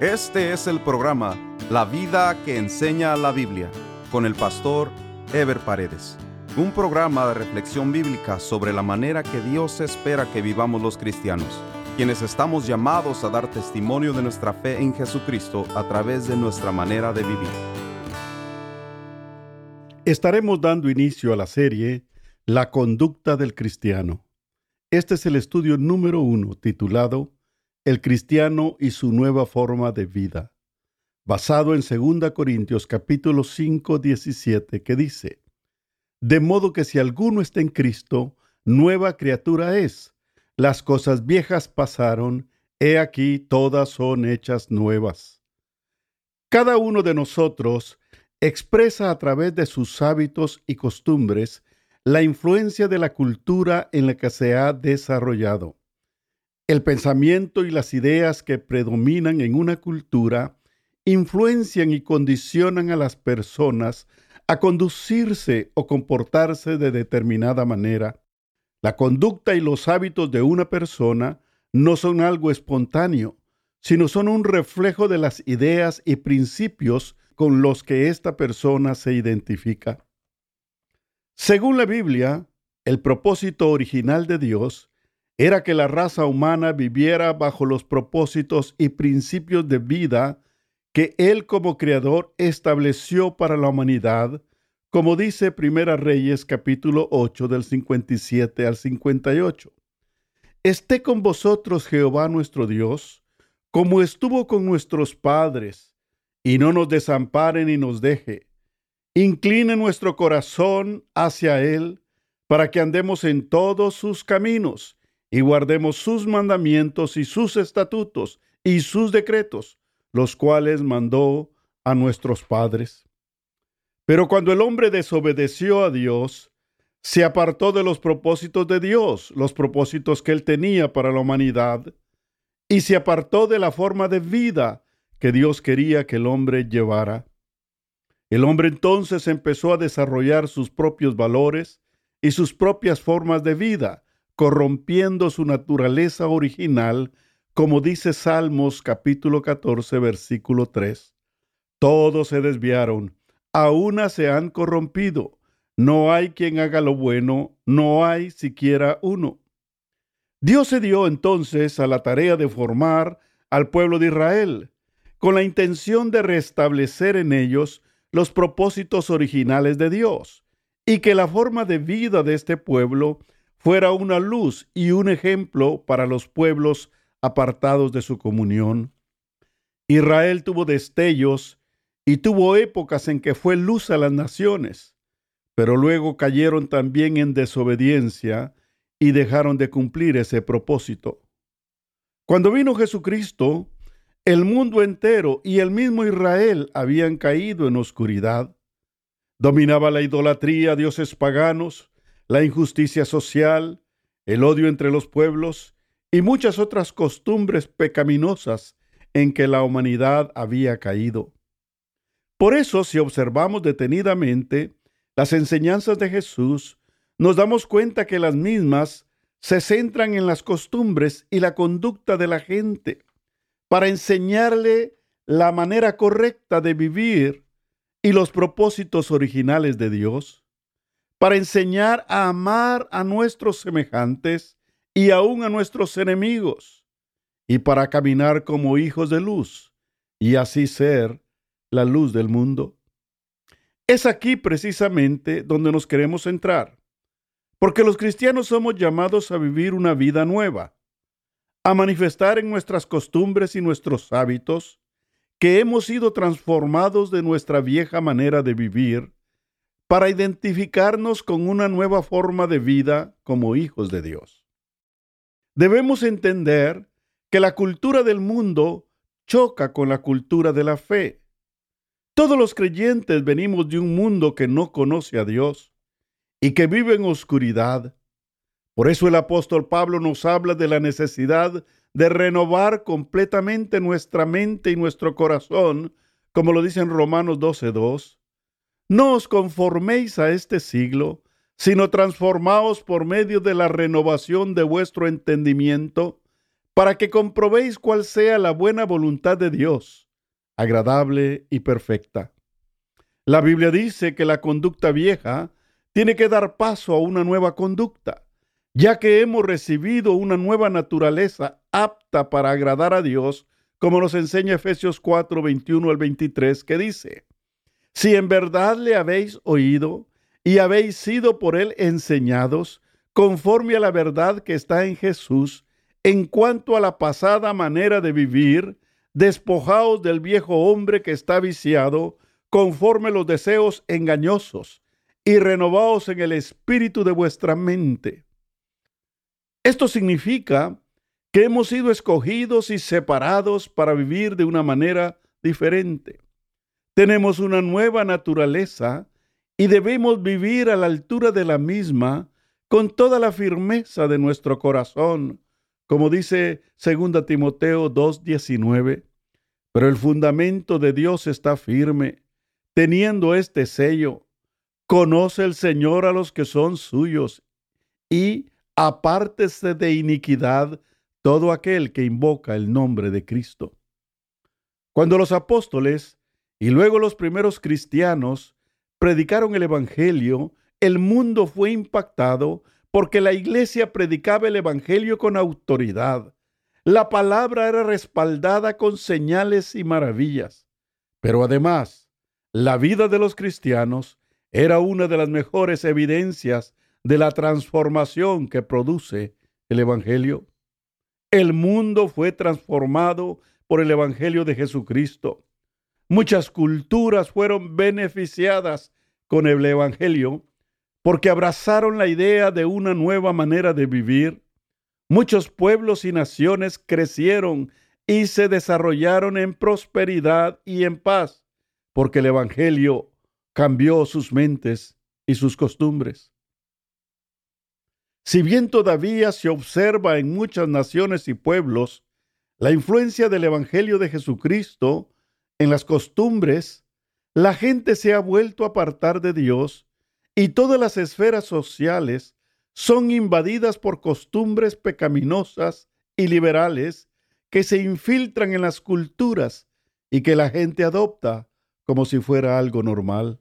Este es el programa La vida que enseña la Biblia con el pastor Ever Paredes. Un programa de reflexión bíblica sobre la manera que Dios espera que vivamos los cristianos, quienes estamos llamados a dar testimonio de nuestra fe en Jesucristo a través de nuestra manera de vivir. Estaremos dando inicio a la serie La conducta del cristiano. Este es el estudio número uno titulado el cristiano y su nueva forma de vida, basado en 2 Corintios capítulo 5, 17, que dice, De modo que si alguno está en Cristo, nueva criatura es. Las cosas viejas pasaron, he aquí todas son hechas nuevas. Cada uno de nosotros expresa a través de sus hábitos y costumbres la influencia de la cultura en la que se ha desarrollado. El pensamiento y las ideas que predominan en una cultura influencian y condicionan a las personas a conducirse o comportarse de determinada manera. La conducta y los hábitos de una persona no son algo espontáneo, sino son un reflejo de las ideas y principios con los que esta persona se identifica. Según la Biblia, el propósito original de Dios era que la raza humana viviera bajo los propósitos y principios de vida que Él como Creador estableció para la humanidad, como dice Primera Reyes capítulo 8 del 57 al 58. Esté con vosotros Jehová nuestro Dios, como estuvo con nuestros padres, y no nos desampare ni nos deje. Incline nuestro corazón hacia Él, para que andemos en todos sus caminos y guardemos sus mandamientos y sus estatutos y sus decretos, los cuales mandó a nuestros padres. Pero cuando el hombre desobedeció a Dios, se apartó de los propósitos de Dios, los propósitos que él tenía para la humanidad, y se apartó de la forma de vida que Dios quería que el hombre llevara. El hombre entonces empezó a desarrollar sus propios valores y sus propias formas de vida, corrompiendo su naturaleza original, como dice Salmos capítulo 14, versículo 3. Todos se desviaron, a una se han corrompido. No hay quien haga lo bueno, no hay siquiera uno. Dios se dio entonces a la tarea de formar al pueblo de Israel, con la intención de restablecer en ellos los propósitos originales de Dios, y que la forma de vida de este pueblo fuera una luz y un ejemplo para los pueblos apartados de su comunión. Israel tuvo destellos y tuvo épocas en que fue luz a las naciones, pero luego cayeron también en desobediencia y dejaron de cumplir ese propósito. Cuando vino Jesucristo, el mundo entero y el mismo Israel habían caído en oscuridad. Dominaba la idolatría dioses paganos, la injusticia social, el odio entre los pueblos y muchas otras costumbres pecaminosas en que la humanidad había caído. Por eso, si observamos detenidamente las enseñanzas de Jesús, nos damos cuenta que las mismas se centran en las costumbres y la conducta de la gente para enseñarle la manera correcta de vivir y los propósitos originales de Dios para enseñar a amar a nuestros semejantes y aún a nuestros enemigos, y para caminar como hijos de luz, y así ser la luz del mundo. Es aquí precisamente donde nos queremos entrar, porque los cristianos somos llamados a vivir una vida nueva, a manifestar en nuestras costumbres y nuestros hábitos que hemos sido transformados de nuestra vieja manera de vivir para identificarnos con una nueva forma de vida como hijos de Dios. Debemos entender que la cultura del mundo choca con la cultura de la fe. Todos los creyentes venimos de un mundo que no conoce a Dios y que vive en oscuridad. Por eso el apóstol Pablo nos habla de la necesidad de renovar completamente nuestra mente y nuestro corazón, como lo dice en Romanos 12.2 no os conforméis a este siglo, sino transformaos por medio de la renovación de vuestro entendimiento, para que comprobéis cuál sea la buena voluntad de Dios, agradable y perfecta. La Biblia dice que la conducta vieja tiene que dar paso a una nueva conducta, ya que hemos recibido una nueva naturaleza apta para agradar a Dios, como nos enseña Efesios 4, 21 al 23, que dice, si en verdad le habéis oído y habéis sido por él enseñados, conforme a la verdad que está en Jesús, en cuanto a la pasada manera de vivir, despojaos del viejo hombre que está viciado, conforme los deseos engañosos, y renovaos en el espíritu de vuestra mente. Esto significa que hemos sido escogidos y separados para vivir de una manera diferente. Tenemos una nueva naturaleza y debemos vivir a la altura de la misma con toda la firmeza de nuestro corazón, como dice 2 Timoteo 2:19. Pero el fundamento de Dios está firme, teniendo este sello. Conoce el Señor a los que son suyos y apártese de iniquidad todo aquel que invoca el nombre de Cristo. Cuando los apóstoles y luego los primeros cristianos predicaron el Evangelio, el mundo fue impactado porque la iglesia predicaba el Evangelio con autoridad. La palabra era respaldada con señales y maravillas. Pero además, la vida de los cristianos era una de las mejores evidencias de la transformación que produce el Evangelio. El mundo fue transformado por el Evangelio de Jesucristo. Muchas culturas fueron beneficiadas con el Evangelio porque abrazaron la idea de una nueva manera de vivir. Muchos pueblos y naciones crecieron y se desarrollaron en prosperidad y en paz, porque el Evangelio cambió sus mentes y sus costumbres. Si bien todavía se observa en muchas naciones y pueblos la influencia del Evangelio de Jesucristo en las costumbres, la gente se ha vuelto a apartar de Dios y todas las esferas sociales son invadidas por costumbres pecaminosas y liberales que se infiltran en las culturas y que la gente adopta como si fuera algo normal.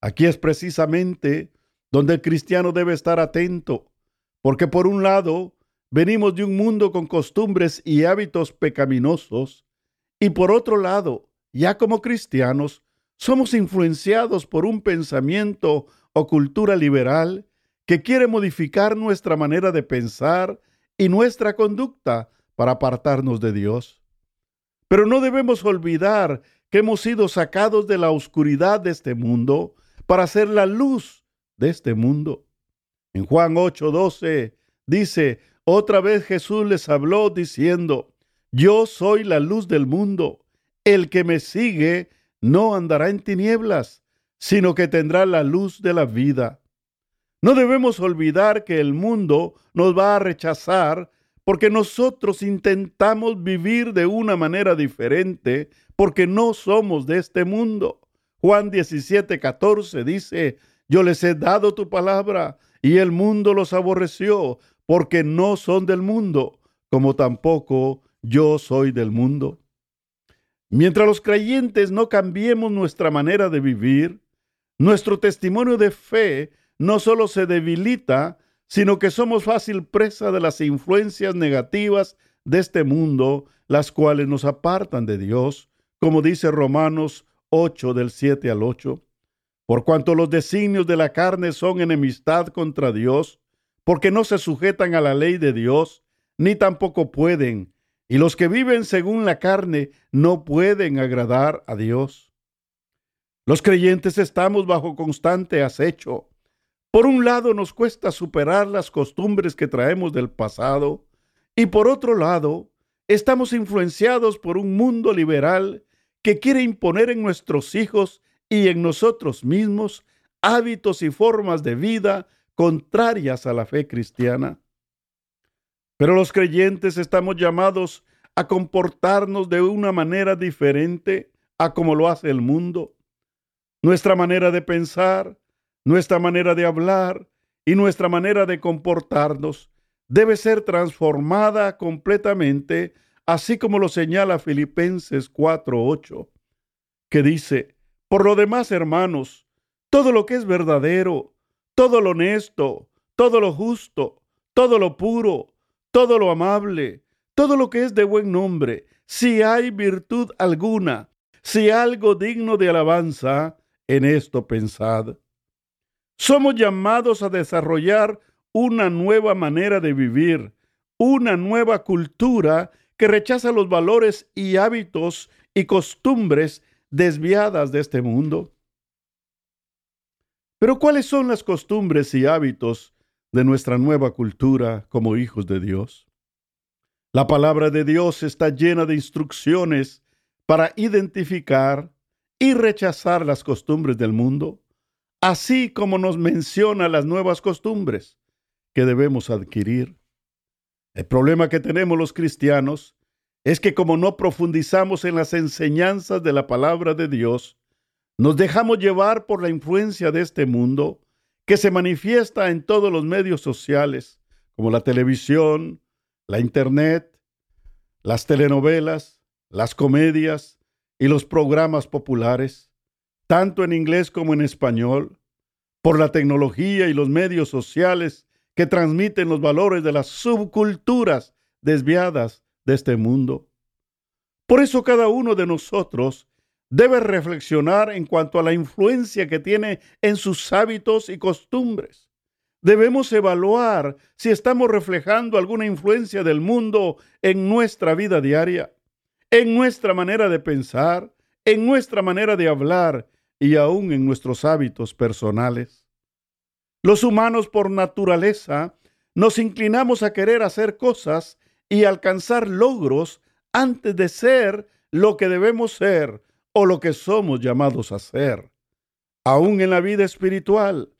Aquí es precisamente donde el cristiano debe estar atento, porque por un lado venimos de un mundo con costumbres y hábitos pecaminosos, y por otro lado, ya como cristianos, somos influenciados por un pensamiento o cultura liberal que quiere modificar nuestra manera de pensar y nuestra conducta para apartarnos de Dios. Pero no debemos olvidar que hemos sido sacados de la oscuridad de este mundo para ser la luz de este mundo. En Juan 8:12 dice, otra vez Jesús les habló diciendo, yo soy la luz del mundo. El que me sigue no andará en tinieblas, sino que tendrá la luz de la vida. No debemos olvidar que el mundo nos va a rechazar porque nosotros intentamos vivir de una manera diferente porque no somos de este mundo. Juan 17, 14 dice, yo les he dado tu palabra y el mundo los aborreció porque no son del mundo, como tampoco yo soy del mundo. Mientras los creyentes no cambiemos nuestra manera de vivir, nuestro testimonio de fe no solo se debilita, sino que somos fácil presa de las influencias negativas de este mundo, las cuales nos apartan de Dios, como dice Romanos 8 del 7 al 8. Por cuanto los designios de la carne son enemistad contra Dios, porque no se sujetan a la ley de Dios, ni tampoco pueden, y los que viven según la carne no pueden agradar a Dios. Los creyentes estamos bajo constante acecho. Por un lado nos cuesta superar las costumbres que traemos del pasado y por otro lado estamos influenciados por un mundo liberal que quiere imponer en nuestros hijos y en nosotros mismos hábitos y formas de vida contrarias a la fe cristiana. Pero los creyentes estamos llamados a comportarnos de una manera diferente a como lo hace el mundo. Nuestra manera de pensar, nuestra manera de hablar y nuestra manera de comportarnos debe ser transformada completamente, así como lo señala Filipenses 4:8, que dice, por lo demás, hermanos, todo lo que es verdadero, todo lo honesto, todo lo justo, todo lo puro, todo lo amable, todo lo que es de buen nombre, si hay virtud alguna, si algo digno de alabanza, en esto pensad. Somos llamados a desarrollar una nueva manera de vivir, una nueva cultura que rechaza los valores y hábitos y costumbres desviadas de este mundo. Pero ¿cuáles son las costumbres y hábitos de nuestra nueva cultura como hijos de Dios? La palabra de Dios está llena de instrucciones para identificar y rechazar las costumbres del mundo, así como nos menciona las nuevas costumbres que debemos adquirir. El problema que tenemos los cristianos es que como no profundizamos en las enseñanzas de la palabra de Dios, nos dejamos llevar por la influencia de este mundo que se manifiesta en todos los medios sociales, como la televisión, la internet, las telenovelas, las comedias y los programas populares, tanto en inglés como en español, por la tecnología y los medios sociales que transmiten los valores de las subculturas desviadas de este mundo. Por eso cada uno de nosotros debe reflexionar en cuanto a la influencia que tiene en sus hábitos y costumbres. Debemos evaluar si estamos reflejando alguna influencia del mundo en nuestra vida diaria, en nuestra manera de pensar, en nuestra manera de hablar y aún en nuestros hábitos personales. Los humanos por naturaleza nos inclinamos a querer hacer cosas y alcanzar logros antes de ser lo que debemos ser o lo que somos llamados a ser. Aún en la vida espiritual,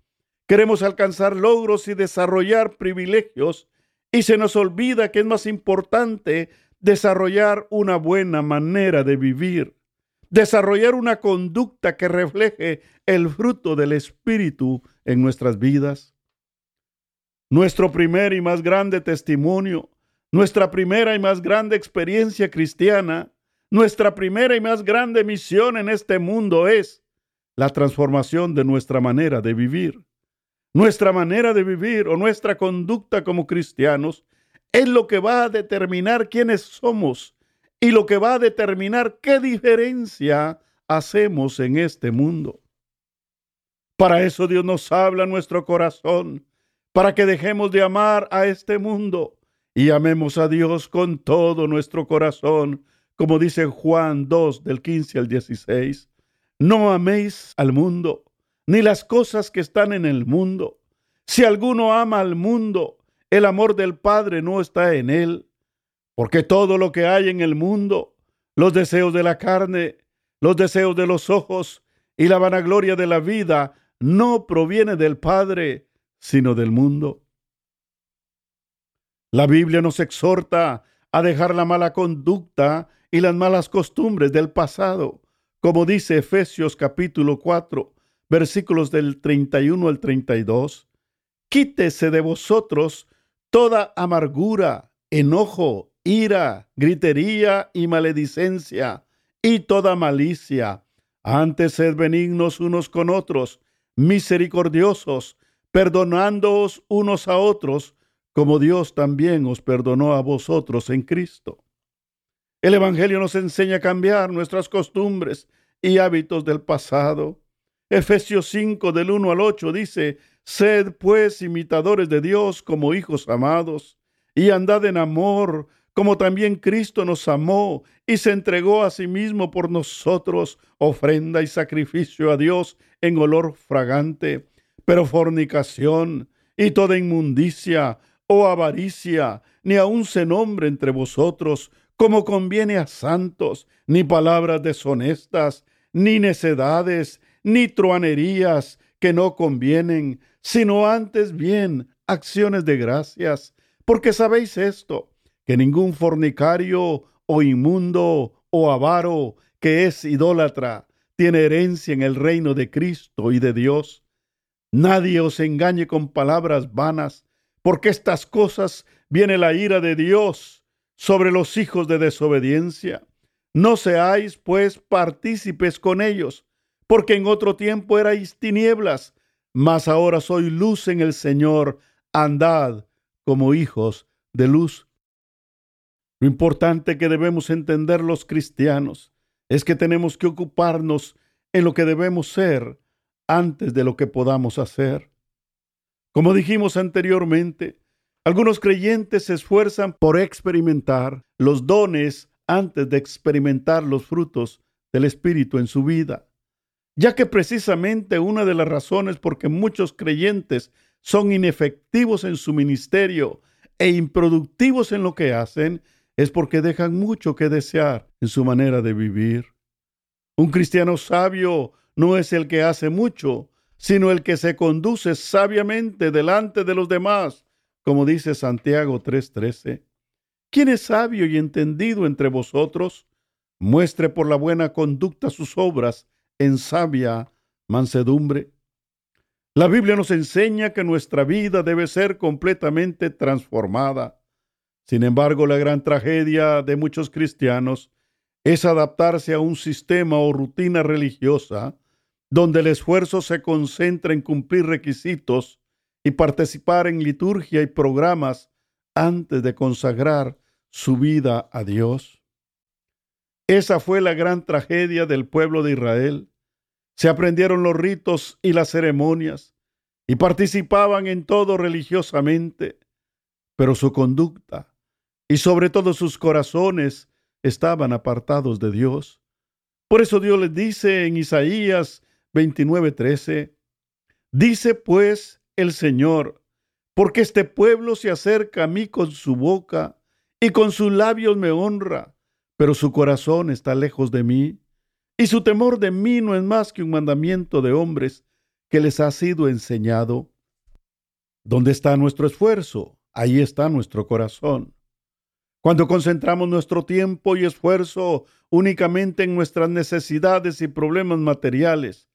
queremos alcanzar logros y desarrollar privilegios y se nos olvida que es más importante desarrollar una buena manera de vivir, desarrollar una conducta que refleje el fruto del Espíritu en nuestras vidas. Nuestro primer y más grande testimonio, nuestra primera y más grande experiencia cristiana, nuestra primera y más grande misión en este mundo es la transformación de nuestra manera de vivir. Nuestra manera de vivir o nuestra conducta como cristianos es lo que va a determinar quiénes somos y lo que va a determinar qué diferencia hacemos en este mundo. Para eso Dios nos habla en nuestro corazón, para que dejemos de amar a este mundo y amemos a Dios con todo nuestro corazón, como dice Juan 2 del 15 al 16. No améis al mundo, ni las cosas que están en el mundo. Si alguno ama al mundo, el amor del Padre no está en él, porque todo lo que hay en el mundo, los deseos de la carne, los deseos de los ojos y la vanagloria de la vida, no proviene del Padre, sino del mundo. La Biblia nos exhorta a dejar la mala conducta y las malas costumbres del pasado, como dice Efesios capítulo 4, versículos del 31 al 32. Quítese de vosotros toda amargura, enojo, ira, gritería y maledicencia, y toda malicia. Antes sed benignos unos con otros, misericordiosos, perdonándoos unos a otros, como Dios también os perdonó a vosotros en Cristo. El Evangelio nos enseña a cambiar nuestras costumbres y hábitos del pasado. Efesios 5 del 1 al 8 dice, Sed pues imitadores de Dios como hijos amados, y andad en amor, como también Cristo nos amó y se entregó a sí mismo por nosotros, ofrenda y sacrificio a Dios en olor fragante. Pero fornicación y toda inmundicia o avaricia, ni aun se nombre entre vosotros, como conviene a santos, ni palabras deshonestas, ni necedades, ni truanerías que no convienen, sino antes bien acciones de gracias, porque sabéis esto, que ningún fornicario o inmundo o avaro que es idólatra tiene herencia en el reino de Cristo y de Dios. Nadie os engañe con palabras vanas, porque estas cosas viene la ira de Dios sobre los hijos de desobediencia. No seáis, pues, partícipes con ellos, porque en otro tiempo erais tinieblas, mas ahora soy luz en el Señor. Andad como hijos de luz. Lo importante que debemos entender los cristianos es que tenemos que ocuparnos en lo que debemos ser antes de lo que podamos hacer. Como dijimos anteriormente, algunos creyentes se esfuerzan por experimentar los dones antes de experimentar los frutos del Espíritu en su vida, ya que precisamente una de las razones por que muchos creyentes son inefectivos en su ministerio e improductivos en lo que hacen es porque dejan mucho que desear en su manera de vivir. Un cristiano sabio no es el que hace mucho, sino el que se conduce sabiamente delante de los demás, como dice Santiago 3:13. ¿Quién es sabio y entendido entre vosotros? Muestre por la buena conducta sus obras en sabia mansedumbre. La Biblia nos enseña que nuestra vida debe ser completamente transformada. Sin embargo, la gran tragedia de muchos cristianos es adaptarse a un sistema o rutina religiosa donde el esfuerzo se concentra en cumplir requisitos y participar en liturgia y programas antes de consagrar su vida a Dios. Esa fue la gran tragedia del pueblo de Israel. Se aprendieron los ritos y las ceremonias y participaban en todo religiosamente, pero su conducta y sobre todo sus corazones estaban apartados de Dios. Por eso Dios les dice en Isaías 29:13, dice pues el Señor, porque este pueblo se acerca a mí con su boca y con sus labios me honra, pero su corazón está lejos de mí, y su temor de mí no es más que un mandamiento de hombres que les ha sido enseñado. ¿Dónde está nuestro esfuerzo? Ahí está nuestro corazón. Cuando concentramos nuestro tiempo y esfuerzo únicamente en nuestras necesidades y problemas materiales,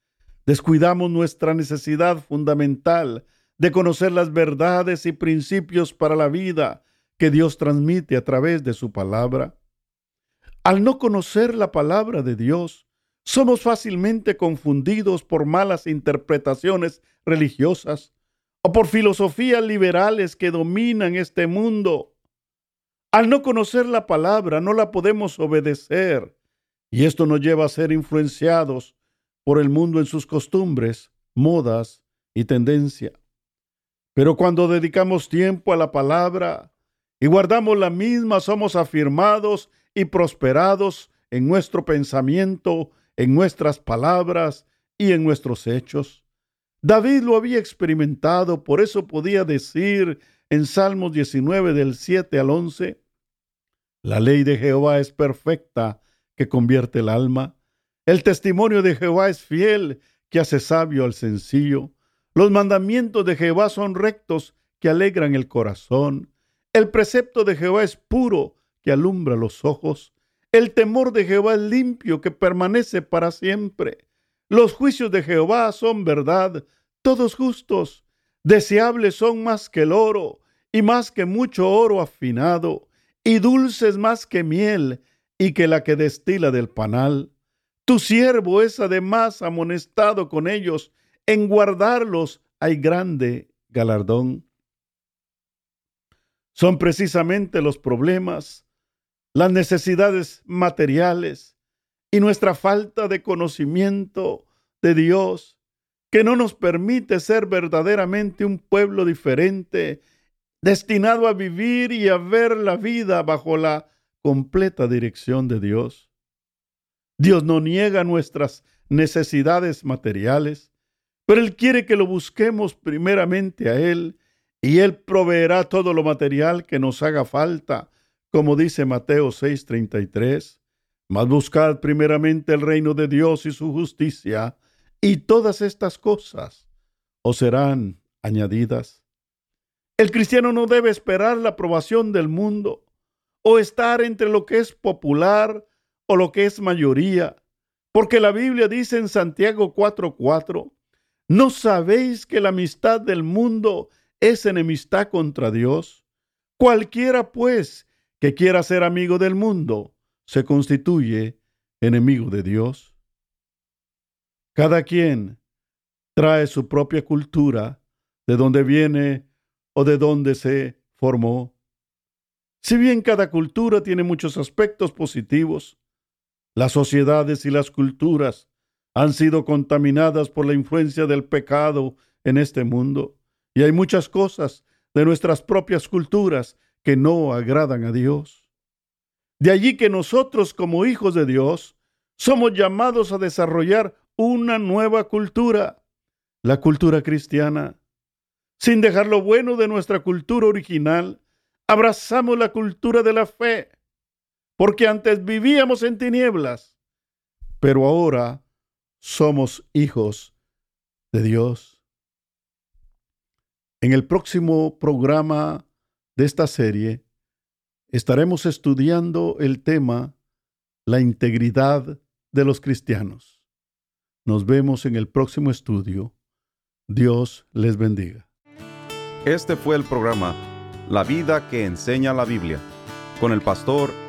descuidamos nuestra necesidad fundamental de conocer las verdades y principios para la vida que Dios transmite a través de su palabra. Al no conocer la palabra de Dios, somos fácilmente confundidos por malas interpretaciones religiosas o por filosofías liberales que dominan este mundo al no conocer la palabra, no la podemos obedecer. Y esto nos lleva a ser influenciados por el mundo en sus costumbres, modas y tendencia. Pero cuando dedicamos tiempo a la palabra y guardamos la misma, somos afirmados y prosperados en nuestro pensamiento, en nuestras palabras y en nuestros hechos. David lo había experimentado, por eso podía decir en Salmos 19 del 7 al 11, la ley de Jehová es perfecta, que convierte el alma. El testimonio de Jehová es fiel, que hace sabio al sencillo. Los mandamientos de Jehová son rectos, que alegran el corazón. El precepto de Jehová es puro, que alumbra los ojos. El temor de Jehová es limpio, que permanece para siempre. Los juicios de Jehová son verdad, todos justos. Deseables son más que el oro y más que mucho oro afinado y dulces más que miel y que la que destila del panal. Tu siervo es además amonestado con ellos, en guardarlos hay grande galardón. Son precisamente los problemas, las necesidades materiales y nuestra falta de conocimiento de Dios que no nos permite ser verdaderamente un pueblo diferente, destinado a vivir y a ver la vida bajo la completa dirección de Dios. Dios no niega nuestras necesidades materiales, pero Él quiere que lo busquemos primeramente a Él y Él proveerá todo lo material que nos haga falta, como dice Mateo 6:33. Mas buscad primeramente el reino de Dios y su justicia, y todas estas cosas os serán añadidas. El cristiano no debe esperar la aprobación del mundo o estar entre lo que es popular o lo que es mayoría, porque la Biblia dice en Santiago 4:4, ¿no sabéis que la amistad del mundo es enemistad contra Dios? Cualquiera, pues, que quiera ser amigo del mundo, se constituye enemigo de Dios. Cada quien trae su propia cultura, de donde viene o de dónde se formó. Si bien cada cultura tiene muchos aspectos positivos, las sociedades y las culturas han sido contaminadas por la influencia del pecado en este mundo, y hay muchas cosas de nuestras propias culturas que no agradan a Dios. De allí que nosotros como hijos de Dios somos llamados a desarrollar una nueva cultura, la cultura cristiana. Sin dejar lo bueno de nuestra cultura original, abrazamos la cultura de la fe, porque antes vivíamos en tinieblas, pero ahora somos hijos de Dios. En el próximo programa de esta serie estaremos estudiando el tema la integridad de los cristianos. Nos vemos en el próximo estudio. Dios les bendiga. Este fue el programa La vida que enseña la Biblia con el pastor